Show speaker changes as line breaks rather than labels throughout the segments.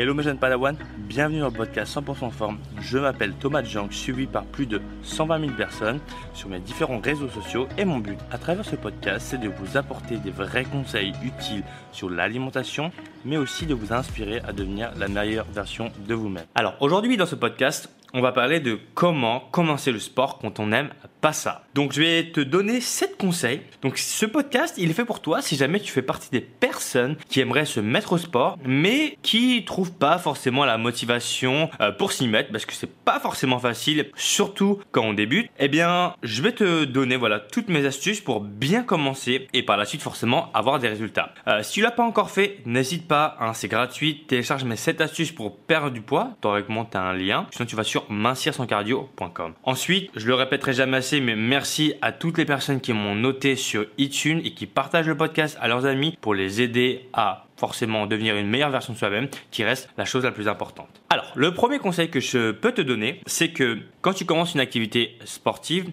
Hello mes jeunes Padawan, bienvenue dans le podcast 100% forme. Je m'appelle Thomas Jank, suivi par plus de 120 000 personnes sur mes différents réseaux sociaux et mon but à travers ce podcast c'est de vous apporter des vrais conseils utiles sur l'alimentation mais aussi de vous inspirer à devenir la meilleure version de vous-même. Alors aujourd'hui dans ce podcast on va parler de comment commencer le sport quand on n'aime pas ça. Donc je vais te donner 7 conseils. Donc ce podcast, il est fait pour toi si jamais tu fais partie des personnes qui aimeraient se mettre au sport mais qui trouvent pas forcément la motivation euh, pour s'y mettre parce que c'est pas forcément facile surtout quand on débute. Eh bien, je vais te donner voilà toutes mes astuces pour bien commencer et par la suite forcément avoir des résultats. Euh, si tu l'as pas encore fait, n'hésite pas, hein, c'est gratuit, télécharge mes 7 astuces pour perdre du poids. Théoriquement, tu un lien. Sinon tu vas sur mincir-son-cardio.com. Ensuite, je le répéterai jamais assez, mais merci à toutes les personnes qui m'ont noté sur iTunes et qui partagent le podcast à leurs amis pour les aider à forcément devenir une meilleure version de soi-même, qui reste la chose la plus importante. Alors, le premier conseil que je peux te donner, c'est que quand tu commences une activité sportive,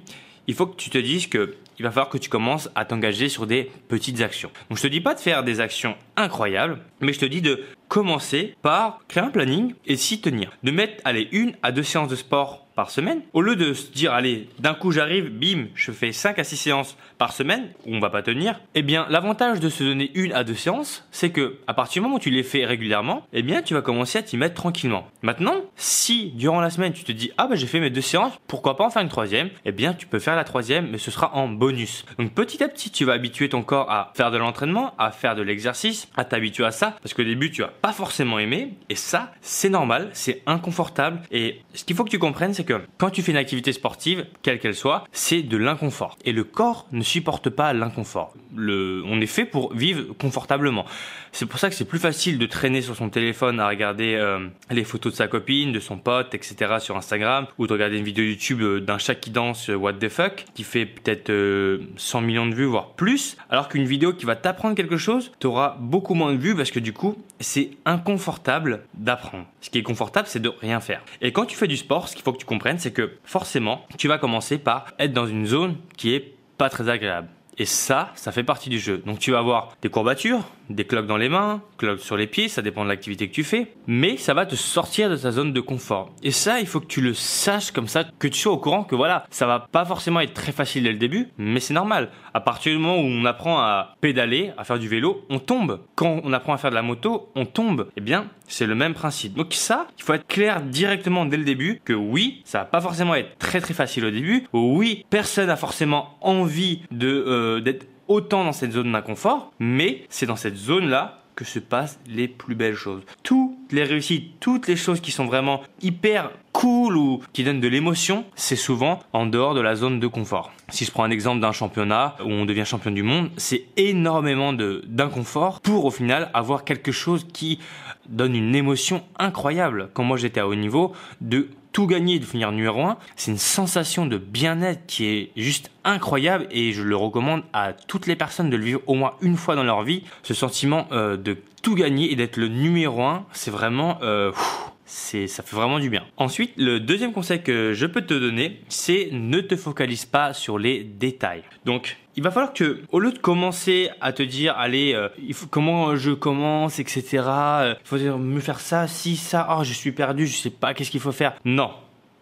il faut que tu te dises que il va falloir que tu commences à t'engager sur des petites actions. Donc je te dis pas de faire des actions incroyables, mais je te dis de commencer par créer un planning et s'y tenir. De mettre, allez, une à deux séances de sport par semaine. Au lieu de se dire, allez, d'un coup j'arrive, bim, je fais 5 à 6 séances par semaine, on va pas tenir, eh bien, l'avantage de se donner une à deux séances, c'est que, à partir du moment où tu les fais régulièrement, eh bien, tu vas commencer à t'y mettre tranquillement. Maintenant, si, durant la semaine, tu te dis, ah, bah, j'ai fait mes deux séances, pourquoi pas en faire une troisième? Eh bien, tu peux faire la troisième, mais ce sera en bonus. Donc, petit à petit, tu vas habituer ton corps à faire de l'entraînement, à faire de l'exercice, à t'habituer à ça, parce qu'au début, tu vas pas forcément aimer, et ça, c'est normal, c'est inconfortable, et ce qu'il faut que tu comprennes, c'est que quand tu fais une activité sportive, quelle qu'elle soit, c'est de l'inconfort. Et le corps ne supporte pas l'inconfort. Le, on est fait pour vivre confortablement. C'est pour ça que c'est plus facile de traîner sur son téléphone à regarder euh, les photos de sa copine, de son pote, etc. sur Instagram, ou de regarder une vidéo YouTube euh, d'un chat qui danse euh, what the fuck, qui fait peut-être 100 millions de vues, voire plus, alors qu'une vidéo qui va t'apprendre quelque chose, t'auras beaucoup moins de vues parce que du coup, c'est inconfortable d'apprendre. Ce qui est confortable, c'est de rien faire. Et quand tu fais du sport, ce qu'il faut que tu comprennes, c'est que forcément, tu vas commencer par être dans une zone qui est pas très agréable. Et ça, ça fait partie du jeu. Donc tu vas avoir des courbatures, des cloques dans les mains, cloques sur les pieds, ça dépend de l'activité que tu fais, mais ça va te sortir de ta zone de confort. Et ça, il faut que tu le saches comme ça, que tu sois au courant que voilà, ça va pas forcément être très facile dès le début, mais c'est normal. À partir du moment où on apprend à pédaler, à faire du vélo, on tombe. Quand on apprend à faire de la moto, on tombe. Eh bien, c'est le même principe. Donc ça, il faut être clair directement dès le début que oui, ça va pas forcément être très très facile au début. Oui, personne a forcément envie de euh, d'être autant dans cette zone d'inconfort, mais c'est dans cette zone-là que se passent les plus belles choses. Toutes les réussites, toutes les choses qui sont vraiment hyper cool ou qui donnent de l'émotion, c'est souvent en dehors de la zone de confort. Si je prends un exemple d'un championnat où on devient champion du monde, c'est énormément d'inconfort pour au final avoir quelque chose qui donne une émotion incroyable. Quand moi j'étais à haut niveau, de tout gagner, de finir numéro 1, c'est une sensation de bien-être qui est juste incroyable et je le recommande à toutes les personnes de le vivre au moins une fois dans leur vie. Ce sentiment euh, de tout gagner et d'être le numéro 1, c'est vraiment... Euh, c'est ça fait vraiment du bien. Ensuite, le deuxième conseil que je peux te donner, c'est ne te focalise pas sur les détails. Donc, il va falloir que, au lieu de commencer à te dire, allez, euh, il faut comment je commence, etc. Euh, il faut me faire ça, si ça, oh, je suis perdu, je sais pas qu'est-ce qu'il faut faire. Non,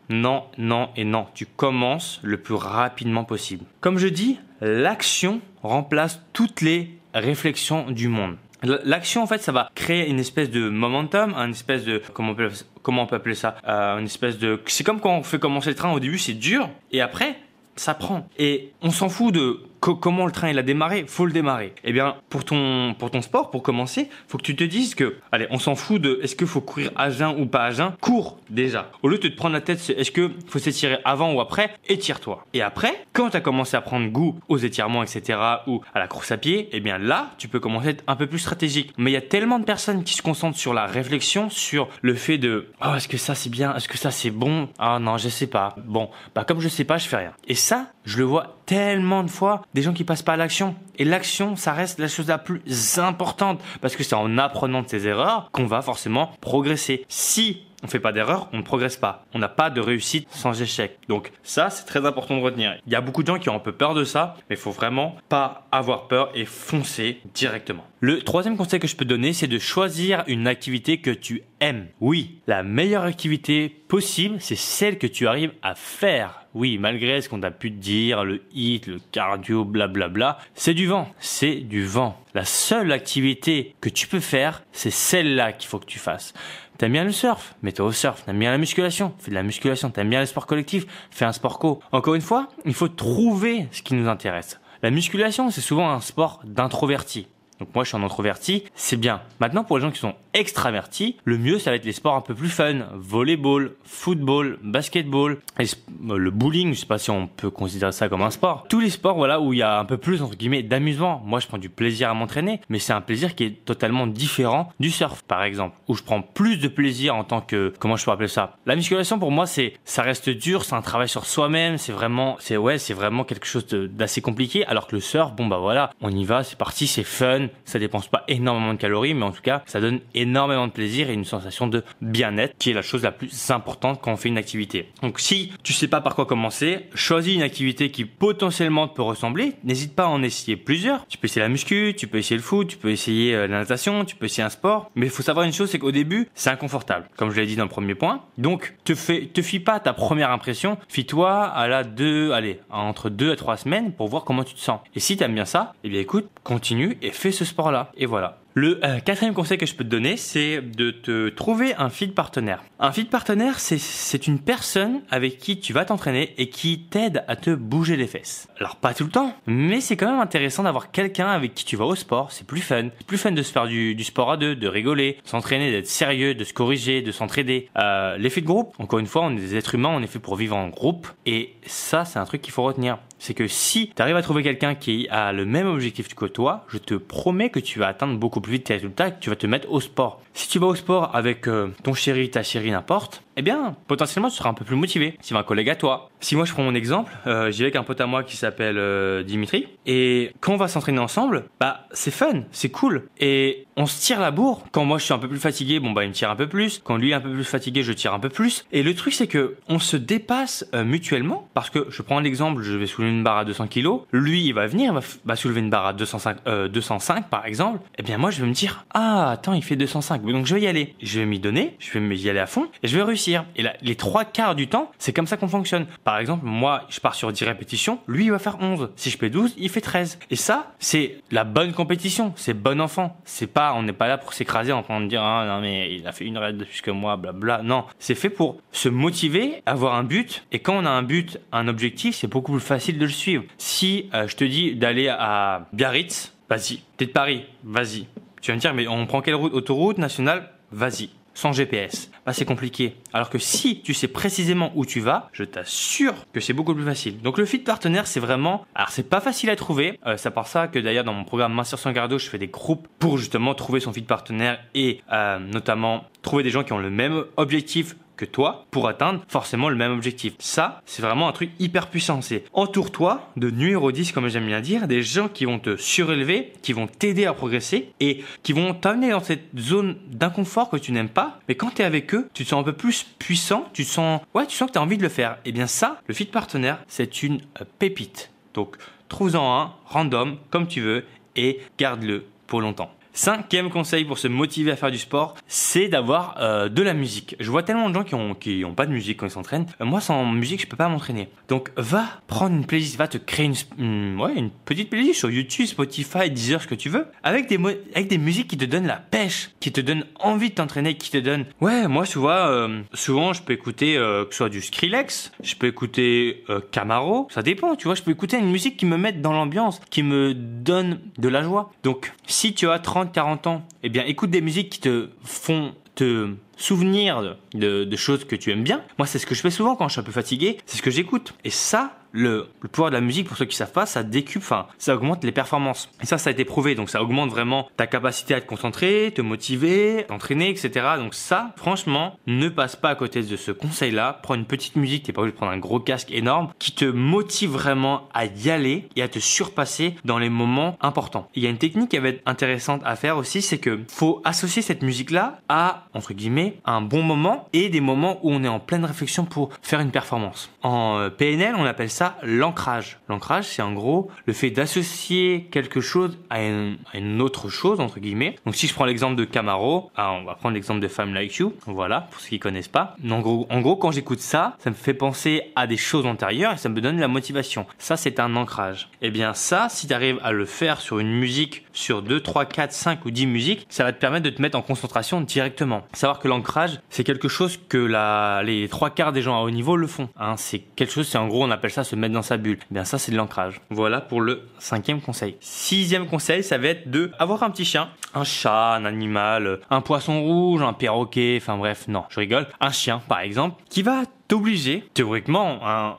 non, non et non. Tu commences le plus rapidement possible. Comme je dis, l'action remplace toutes les réflexions du monde. L'action, en fait, ça va créer une espèce de momentum, une espèce de comment on peut, comment on peut appeler ça, euh, une espèce de. C'est comme quand on fait commencer le train. Au début, c'est dur, et après, ça prend. Et on s'en fout de comment le train il a démarré, faut le démarrer. Eh bien, pour ton, pour ton sport, pour commencer, faut que tu te dises que, allez, on s'en fout de est-ce qu'il faut courir à jeun ou pas à jeun, cours déjà. Au lieu de te prendre la tête, est-ce que faut s'étirer avant ou après, étire-toi. Et après, quand tu as commencé à prendre goût aux étirements, etc., ou à la course à pied, eh bien là, tu peux commencer à être un peu plus stratégique. Mais il y a tellement de personnes qui se concentrent sur la réflexion, sur le fait de, oh, est-ce que ça c'est bien, est-ce que ça c'est bon, ah non, je sais pas. Bon, bah comme je sais pas, je fais rien. Et ça, je le vois tellement de fois des gens qui passent pas à l'action. Et l'action, ça reste la chose la plus importante parce que c'est en apprenant de ses erreurs qu'on va forcément progresser. Si on fait pas d'erreur, on ne progresse pas. On n'a pas de réussite sans échec. Donc ça, c'est très important de retenir. Il y a beaucoup de gens qui ont un peu peur de ça, mais il faut vraiment pas avoir peur et foncer directement. Le troisième conseil que je peux donner, c'est de choisir une activité que tu aimes. Oui, la meilleure activité possible, c'est celle que tu arrives à faire. Oui, malgré ce qu'on a pu te dire, le hit, le cardio, blablabla, c'est du vent. C'est du vent. La seule activité que tu peux faire, c'est celle-là qu'il faut que tu fasses. T'aimes bien le surf? Mets-toi au surf. T'aimes bien la musculation? Fais de la musculation. T'aimes bien le sport collectif? Fais un sport co. Encore une fois, il faut trouver ce qui nous intéresse. La musculation, c'est souvent un sport d'introverti. Donc moi je suis un introverti, c'est bien. Maintenant pour les gens qui sont extravertis, le mieux ça va être les sports un peu plus fun, volleyball, football, basketball, euh, le bowling, je sais pas si on peut considérer ça comme un sport. Tous les sports voilà où il y a un peu plus entre guillemets d'amusement. Moi je prends du plaisir à m'entraîner, mais c'est un plaisir qui est totalement différent du surf par exemple, où je prends plus de plaisir en tant que comment je peux appeler ça? La musculation pour moi c'est ça reste dur, c'est un travail sur soi-même, c'est vraiment c'est ouais, c'est vraiment quelque chose d'assez compliqué alors que le surf bon bah voilà, on y va, c'est parti, c'est fun, ça dépense pas énormément de calories, mais en tout cas, ça donne énormément de plaisir et une sensation de bien-être, qui est la chose la plus importante quand on fait une activité. Donc, si tu sais pas par quoi commencer, choisis une activité qui potentiellement te peut ressembler. N'hésite pas à en essayer plusieurs. Tu peux essayer la muscu, tu peux essayer le foot, tu peux essayer euh, la natation, tu peux essayer un sport. Mais il faut savoir une chose, c'est qu'au début, c'est inconfortable, comme je l'ai dit dans le premier point. Donc, te fais, te fie pas à ta première impression. Fie-toi à la deux, allez, entre deux à trois semaines pour voir comment tu te sens. Et si tu aimes bien ça, eh bien écoute, continue et fais ce sport-là. Et voilà. Le euh, quatrième conseil que je peux te donner, c'est de te trouver un feed partenaire. Un feed partenaire, c'est une personne avec qui tu vas t'entraîner et qui t'aide à te bouger les fesses. Alors pas tout le temps, mais c'est quand même intéressant d'avoir quelqu'un avec qui tu vas au sport. C'est plus fun. C'est plus fun de se faire du, sport à deux, de rigoler, s'entraîner, d'être sérieux, de se corriger, de s'entraider. Euh, L'effet de groupe, encore une fois, on est des êtres humains, on est fait pour vivre en groupe. Et ça, c'est un truc qu'il faut retenir c'est que si tu arrives à trouver quelqu'un qui a le même objectif que toi, je te promets que tu vas atteindre beaucoup plus vite tes résultats, que tu vas te mettre au sport. Si tu vas au sport avec euh, ton chéri, ta chérie, n'importe, eh bien, potentiellement, tu seras un peu plus motivé. Si un collègue à toi. Si moi, je prends mon exemple, euh, j'y vais avec un pote à moi qui s'appelle euh, Dimitri. Et quand on va s'entraîner ensemble, bah, c'est fun, c'est cool. Et on se tire la bourre. Quand moi, je suis un peu plus fatigué, bon, bah, il me tire un peu plus. Quand lui est un peu plus fatigué, je tire un peu plus. Et le truc, c'est que on se dépasse euh, mutuellement. Parce que je prends un exemple, je vais soulever une barre à 200 kg. Lui, il va venir, il va, soulever une barre à 205, 205, par exemple. Eh bien, moi, je vais me dire, ah, attends, il fait 205. Donc, je vais y aller. Je vais m'y donner. Je vais y aller à fond. Et je vais réussir et là, les trois quarts du temps, c'est comme ça qu'on fonctionne. Par exemple, moi, je pars sur 10 répétitions, lui, il va faire 11. Si je fais 12, il fait 13. Et ça, c'est la bonne compétition. C'est bon enfant. C'est pas, on n'est pas là pour s'écraser en train de dire, ah, non, mais il a fait une raide de plus que moi, blabla. Non. C'est fait pour se motiver, avoir un but. Et quand on a un but, un objectif, c'est beaucoup plus facile de le suivre. Si euh, je te dis d'aller à Biarritz, vas-y. T'es de Paris, vas-y. Tu vas me dire, mais on prend quelle route? Autoroute nationale? Vas-y sans GPS. Bah, c'est compliqué. Alors que si tu sais précisément où tu vas, je t'assure que c'est beaucoup plus facile. Donc le fit partenaire, c'est vraiment, alors c'est pas facile à trouver. Euh, c'est par ça que d'ailleurs dans mon programme Master sans Gardo, je fais des groupes pour justement trouver son fit partenaire et euh, notamment trouver des gens qui ont le même objectif que toi pour atteindre forcément le même objectif. Ça, c'est vraiment un truc hyper puissant. C'est entoure-toi de numéro 10, comme j'aime bien dire, des gens qui vont te surélever, qui vont t'aider à progresser et qui vont t'amener dans cette zone d'inconfort que tu n'aimes pas. Mais quand tu es avec eux, tu te sens un peu plus puissant, tu sens, ouais, tu sens que tu as envie de le faire. Et eh bien ça, le fit partenaire, c'est une pépite. Donc, trouve-en un, random, comme tu veux, et garde-le pour longtemps. Cinquième conseil pour se motiver à faire du sport, c'est d'avoir euh, de la musique. Je vois tellement de gens qui ont qui ont pas de musique quand ils s'entraînent. Euh, moi, sans musique, je peux pas m'entraîner. Donc, va prendre une playlist, va te créer une, ouais, une petite playlist sur YouTube, Spotify, Deezer, ce que tu veux, avec des avec des musiques qui te donnent la pêche, qui te donnent envie de t'entraîner, qui te donnent. Ouais, moi, tu euh, souvent, je peux écouter que ce soit du Skrillex, je peux écouter Camaro, ça dépend. Tu vois, je peux écouter une musique qui me mette dans l'ambiance, qui me donne de la joie. Donc, si tu as 30 40 ans, eh bien, écoute des musiques qui te font te souvenir de, de, choses que tu aimes bien. Moi, c'est ce que je fais souvent quand je suis un peu fatigué, c'est ce que j'écoute. Et ça, le, pouvoir de la musique, pour ceux qui savent pas, ça décupe, enfin, ça augmente les performances. Et ça, ça a été prouvé. Donc, ça augmente vraiment ta capacité à te concentrer, te motiver, t'entraîner, etc. Donc, ça, franchement, ne passe pas à côté de ce conseil-là. Prends une petite musique, t'es pas obligé de prendre un gros casque énorme, qui te motive vraiment à y aller et à te surpasser dans les moments importants. Il y a une technique qui va être intéressante à faire aussi, c'est que faut associer cette musique-là à, entre guillemets, un bon moment et des moments où on est en pleine réflexion pour faire une performance. En euh, PNL, on appelle ça l'ancrage. L'ancrage, c'est en gros le fait d'associer quelque chose à une, autre chose, entre guillemets. Donc si je prends l'exemple de Camaro, ah, on va prendre l'exemple de Femme Like You, voilà, pour ceux qui connaissent pas. En gros, en gros quand j'écoute ça, ça me fait penser à des choses antérieures et ça me donne la motivation. Ça, c'est un ancrage. Et eh bien ça, si tu arrives à le faire sur une musique, sur 2, 3, 4, 5 ou 10 musiques, ça va te permettre de te mettre en concentration directement. Savoir que l'ancrage, c'est quelque chose que la, les trois quarts des gens à haut niveau le font. Hein, c'est quelque chose, c'est en gros, on appelle ça se mettre dans sa bulle. Eh bien ça, c'est de l'ancrage. Voilà pour le cinquième conseil. Sixième conseil, ça va être de avoir un petit chien, un chat, un animal, un poisson rouge, un perroquet, enfin bref, non, je rigole. Un chien, par exemple, qui va obligé, théoriquement, hein,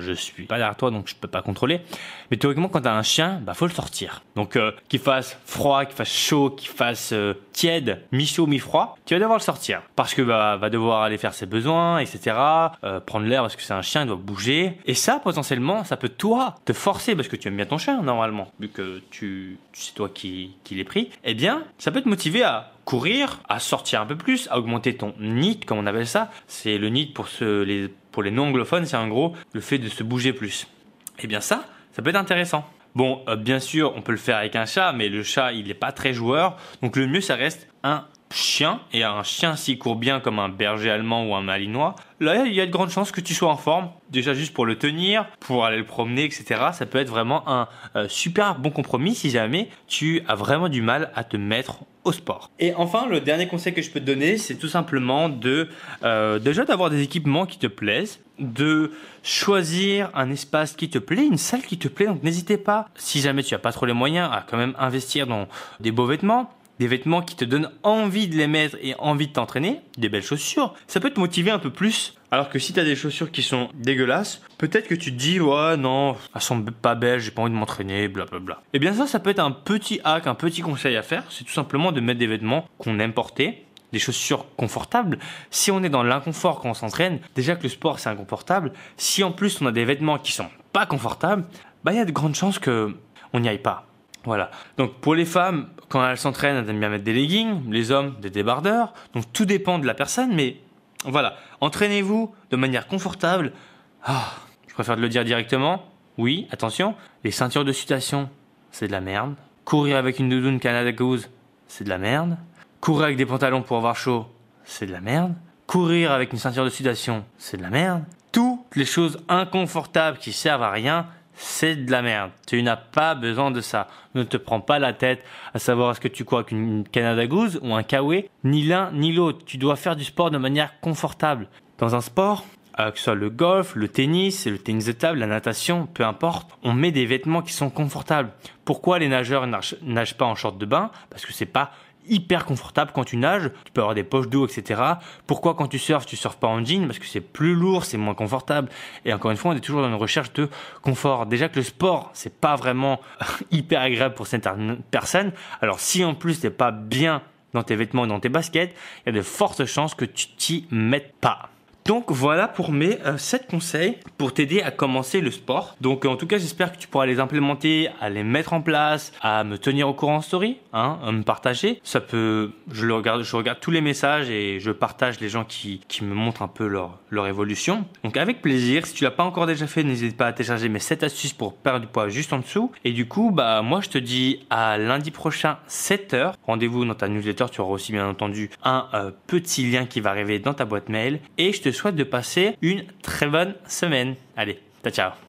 je suis pas derrière toi donc je peux pas contrôler, mais théoriquement quand t'as un chien, bah faut le sortir. Donc euh, qu'il fasse froid, qu'il fasse chaud, qu'il fasse euh, tiède, mi-chaud, mi-froid, tu vas devoir le sortir parce que bah, va devoir aller faire ses besoins, etc. Euh, prendre l'air parce que c'est un chien, il doit bouger. Et ça potentiellement, ça peut toi te forcer parce que tu aimes bien ton chien normalement, vu que tu, c'est toi qui, qui pris. Eh bien, ça peut te motiver à courir, à sortir un peu plus, à augmenter ton NIT, comme on appelle ça. C'est le NIT pour, les, pour non-anglophones, c'est en gros le fait de se bouger plus. Eh bien ça, ça peut être intéressant. Bon, euh, bien sûr, on peut le faire avec un chat, mais le chat, il n'est pas très joueur. Donc le mieux, ça reste un chien, et un chien s'il court bien comme un berger allemand ou un malinois, là il y a de grandes chances que tu sois en forme, déjà juste pour le tenir, pour aller le promener, etc. Ça peut être vraiment un euh, super bon compromis si jamais tu as vraiment du mal à te mettre au sport. Et enfin, le dernier conseil que je peux te donner, c'est tout simplement de euh, déjà d'avoir des équipements qui te plaisent, de choisir un espace qui te plaît, une salle qui te plaît. Donc n'hésitez pas, si jamais tu n'as pas trop les moyens, à quand même investir dans des beaux vêtements des vêtements qui te donnent envie de les mettre et envie de t'entraîner, des belles chaussures, ça peut te motiver un peu plus. Alors que si tu as des chaussures qui sont dégueulasses, peut-être que tu te dis ouais non, elles sont pas belles, j'ai pas envie de m'entraîner, blablabla. Et eh bien ça, ça peut être un petit hack, un petit conseil à faire, c'est tout simplement de mettre des vêtements qu'on aime porter, des chaussures confortables. Si on est dans l'inconfort quand on s'entraîne, déjà que le sport c'est inconfortable, si en plus on a des vêtements qui sont pas confortables, bah il y a de grandes chances que on n'y aille pas. Voilà. Donc pour les femmes, quand elles s'entraînent, elles aiment bien mettre des leggings, les hommes des débardeurs. Donc tout dépend de la personne, mais voilà. Entraînez-vous de manière confortable. Ah, je préfère de le dire directement. Oui, attention, les ceintures de sudation, c'est de la merde. Courir avec une doudoune Canada Goose, c'est de la merde. Courir avec des pantalons pour avoir chaud, c'est de la merde. Courir avec une ceinture de sudation, c'est de la merde. Toutes les choses inconfortables qui servent à rien, c'est de la merde. Tu n'as pas besoin de ça. Ne te prends pas la tête à savoir est-ce que tu cours avec une Canada Goose ou un Kawe. Ni l'un ni l'autre. Tu dois faire du sport de manière confortable. Dans un sport, euh, que ce soit le golf, le tennis, le tennis de table, la natation, peu importe, on met des vêtements qui sont confortables. Pourquoi les nageurs nagent pas en short de bain? Parce que c'est pas hyper confortable quand tu nages. Tu peux avoir des poches d'eau, etc. Pourquoi quand tu surfes, tu surfes pas en jean? Parce que c'est plus lourd, c'est moins confortable. Et encore une fois, on est toujours dans une recherche de confort. Déjà que le sport, c'est pas vraiment hyper agréable pour certaines personnes. Alors si en plus t'es pas bien dans tes vêtements et dans tes baskets, il y a de fortes chances que tu t'y mettes pas. Donc voilà pour mes 7 euh, conseils pour t'aider à commencer le sport. Donc en tout cas j'espère que tu pourras les implémenter, à les mettre en place, à me tenir au courant en story, hein, à me partager. Ça peut, je le regarde, je regarde tous les messages et je partage les gens qui, qui me montrent un peu leur, leur évolution. Donc avec plaisir, si tu l'as pas encore déjà fait, n'hésite pas à télécharger mes 7 astuces pour perdre du poids juste en dessous. Et du coup, bah moi je te dis à lundi prochain 7h. Rendez-vous dans ta newsletter, tu auras aussi bien entendu un euh, petit lien qui va arriver dans ta boîte mail. Et je te souhaite de passer une très bonne semaine. Allez, ciao ciao